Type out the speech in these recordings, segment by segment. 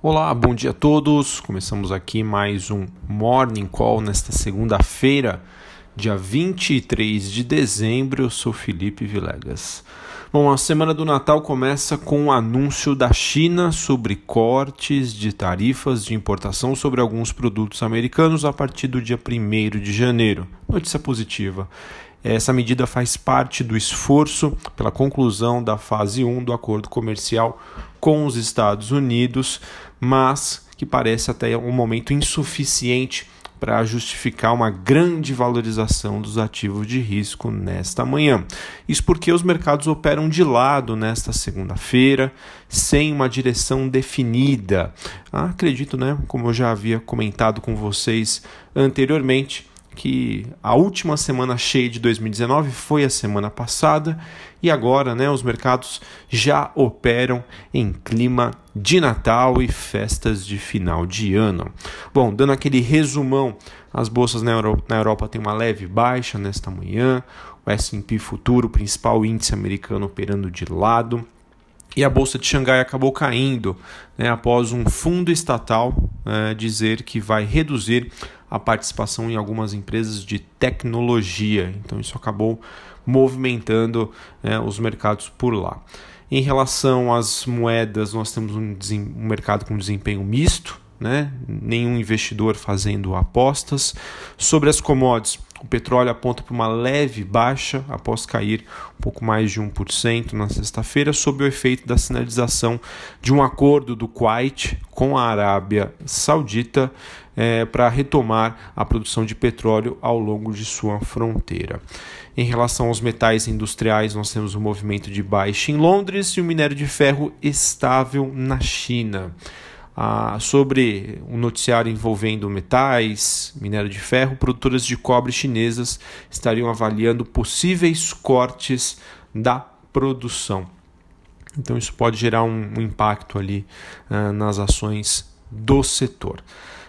Olá, bom dia a todos. Começamos aqui mais um Morning Call nesta segunda-feira, dia 23 de dezembro. Eu sou Felipe Vilegas. Bom, a semana do Natal começa com o um anúncio da China sobre cortes de tarifas de importação sobre alguns produtos americanos a partir do dia 1 de janeiro. Notícia positiva. Essa medida faz parte do esforço pela conclusão da fase 1 do acordo comercial com os Estados Unidos, mas que parece até um momento insuficiente para justificar uma grande valorização dos ativos de risco nesta manhã. Isso porque os mercados operam de lado nesta segunda-feira, sem uma direção definida. Ah, acredito, né, como eu já havia comentado com vocês anteriormente, que a última semana cheia de 2019 foi a semana passada e agora né, os mercados já operam em clima de Natal e festas de final de ano. Bom, dando aquele resumão, as bolsas na Europa, na Europa têm uma leve baixa nesta manhã, o S&P futuro, principal índice americano operando de lado, e a bolsa de Xangai acabou caindo né, após um fundo estatal é, dizer que vai reduzir a participação em algumas empresas de tecnologia. Então, isso acabou movimentando né, os mercados por lá. Em relação às moedas, nós temos um, um mercado com desempenho misto, né? nenhum investidor fazendo apostas. Sobre as commodities, o petróleo aponta para uma leve baixa após cair um pouco mais de 1% na sexta-feira, sob o efeito da sinalização de um acordo do Kuwait com a Arábia Saudita é, para retomar a produção de petróleo ao longo de sua fronteira. Em relação aos metais industriais, nós temos um movimento de baixa em Londres e o minério de ferro estável na China ah, sobre um noticiário envolvendo metais, minério de ferro, produtoras de cobre chinesas estariam avaliando possíveis cortes da produção. Então isso pode gerar um, um impacto ali ah, nas ações do setor.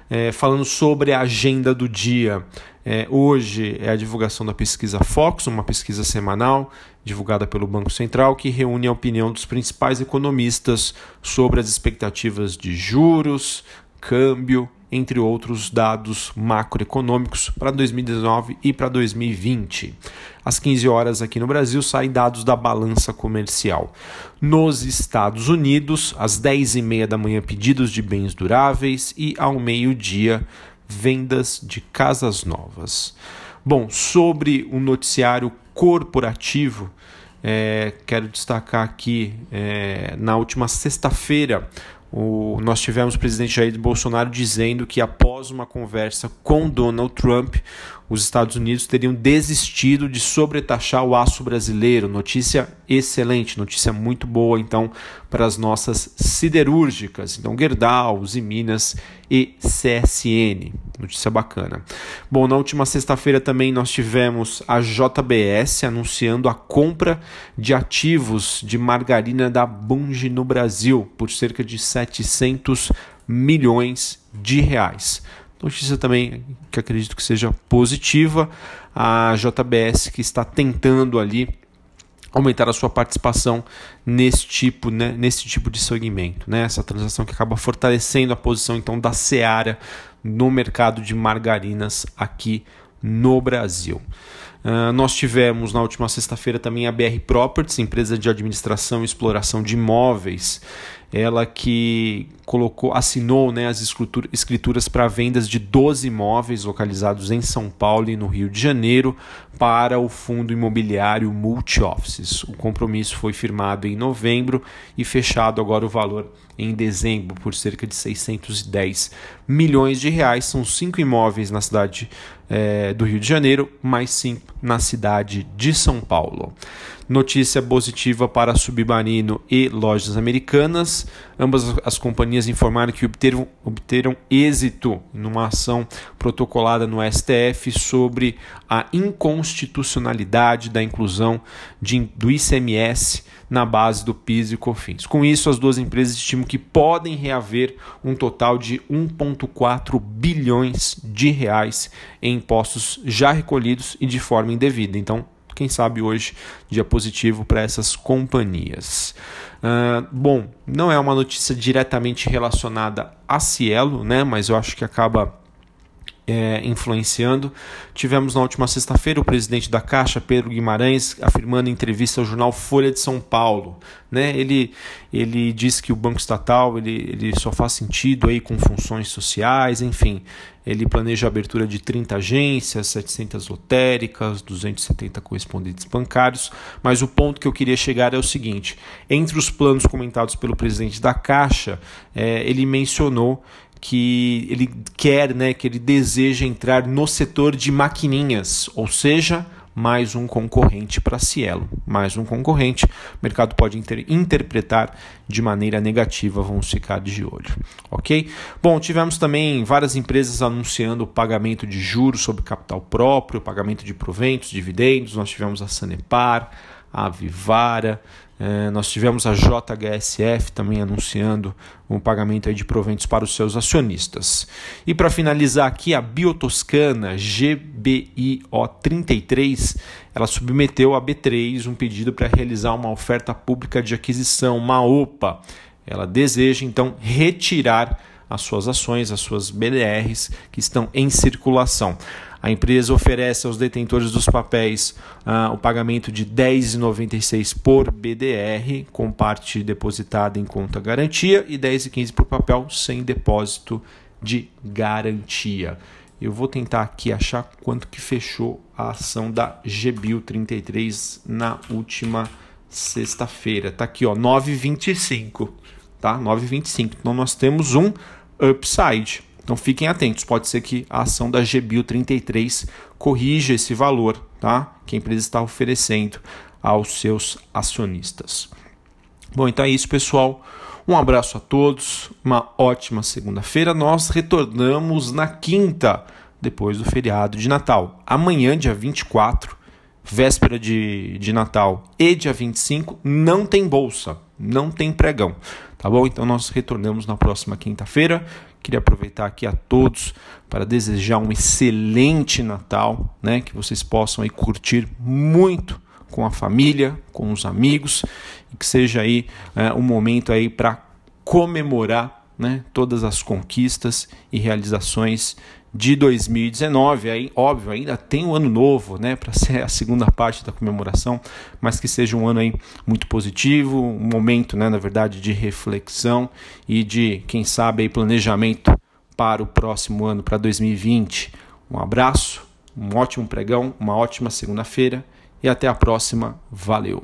É, falando sobre a agenda do dia, é, hoje é a divulgação da pesquisa Fox, uma pesquisa semanal divulgada pelo Banco Central que reúne a opinião dos principais economistas sobre as expectativas de juros, câmbio, entre outros dados macroeconômicos para 2019 e para 2020. Às 15 horas aqui no Brasil saem dados da balança comercial. Nos Estados Unidos, às 10h30 da manhã, pedidos de bens duráveis e ao meio-dia, vendas de casas novas. Bom, sobre o noticiário corporativo, é, quero destacar aqui, é, na última sexta-feira, nós tivemos o presidente Jair Bolsonaro dizendo que após uma conversa com Donald Trump, os Estados Unidos teriam desistido de sobretaxar o aço brasileiro. Notícia excelente, notícia muito boa então para as nossas siderúrgicas, então Gerdau, Minas e CSN. Notícia bacana. Bom, na última sexta-feira também nós tivemos a JBS anunciando a compra de ativos de margarina da Bunge no Brasil por cerca de 700 milhões de reais. Notícia também que acredito que seja positiva. A JBS que está tentando ali aumentar a sua participação nesse tipo, né, nesse tipo de segmento, né? Essa transação que acaba fortalecendo a posição então da Seara no mercado de margarinas aqui no Brasil. Uh, nós tivemos na última sexta-feira também a BR Properties, empresa de administração e exploração de imóveis, ela que colocou, assinou né, as escrituras para vendas de 12 imóveis localizados em São Paulo e no Rio de Janeiro para o fundo imobiliário Multioffices. O compromisso foi firmado em novembro e fechado agora o valor em dezembro por cerca de 610 milhões de reais. São cinco imóveis na cidade é, do Rio de Janeiro, mais cinco na cidade de São Paulo. Notícia positiva para Submarino e Lojas Americanas. Ambas as companhias informaram que obteram, obteram êxito numa ação protocolada no STF sobre a inconstitucionalidade da inclusão de, do ICMS na base do PIS e COFINS. Com isso, as duas empresas estimam que podem reaver um total de 1,4 bilhões de reais em impostos já recolhidos e de forma indevida. Então, quem sabe hoje dia positivo para essas companhias. Uh, bom, não é uma notícia diretamente relacionada a Cielo, né? Mas eu acho que acaba é, influenciando. Tivemos na última sexta-feira o presidente da Caixa, Pedro Guimarães, afirmando em entrevista ao jornal Folha de São Paulo. Né? Ele, ele diz que o Banco Estatal ele, ele só faz sentido aí com funções sociais, enfim. Ele planeja a abertura de 30 agências, 700 lotéricas, 270 correspondentes bancários. Mas o ponto que eu queria chegar é o seguinte: entre os planos comentados pelo presidente da Caixa, é, ele mencionou que ele quer, né, que ele deseja entrar no setor de maquininhas, ou seja, mais um concorrente para Cielo, mais um concorrente. O mercado pode inter interpretar de maneira negativa, vamos ficar de olho, ok? Bom, tivemos também várias empresas anunciando o pagamento de juros sobre capital próprio, pagamento de proventos, dividendos. Nós tivemos a Sanepar, a Vivara, é, nós tivemos a JHSF também anunciando um pagamento de proventos para os seus acionistas. E para finalizar aqui, a Biotoscana GBIO33, ela submeteu a B3 um pedido para realizar uma oferta pública de aquisição, uma OPA. Ela deseja então retirar as suas ações, as suas BDRs que estão em circulação. A empresa oferece aos detentores dos papéis uh, o pagamento de R$ 10,96 por BDR, com parte depositada em conta garantia, e R$ 10,15 por papel sem depósito de garantia. Eu vou tentar aqui achar quanto que fechou a ação da GBIL 33 na última sexta-feira. Tá aqui, ó, 9,25, tá? 9,25. Então nós temos um upside. Então fiquem atentos, pode ser que a ação da GBIL 33 corrija esse valor tá? que a empresa está oferecendo aos seus acionistas. Bom, então é isso, pessoal. Um abraço a todos, uma ótima segunda-feira. Nós retornamos na quinta, depois do feriado de Natal. Amanhã, dia 24, véspera de, de Natal e dia 25, não tem bolsa, não tem pregão. Tá bom? Então nós retornamos na próxima quinta-feira. Queria aproveitar aqui a todos para desejar um excelente Natal, né? Que vocês possam aí curtir muito com a família, com os amigos e que seja aí é, um momento aí para comemorar, né? Todas as conquistas e realizações de 2019. Aí, óbvio, ainda tem o um ano novo, né, para ser a segunda parte da comemoração, mas que seja um ano aí muito positivo, um momento, né, na verdade, de reflexão e de, quem sabe, aí, planejamento para o próximo ano, para 2020. Um abraço, um ótimo pregão, uma ótima segunda-feira e até a próxima. Valeu.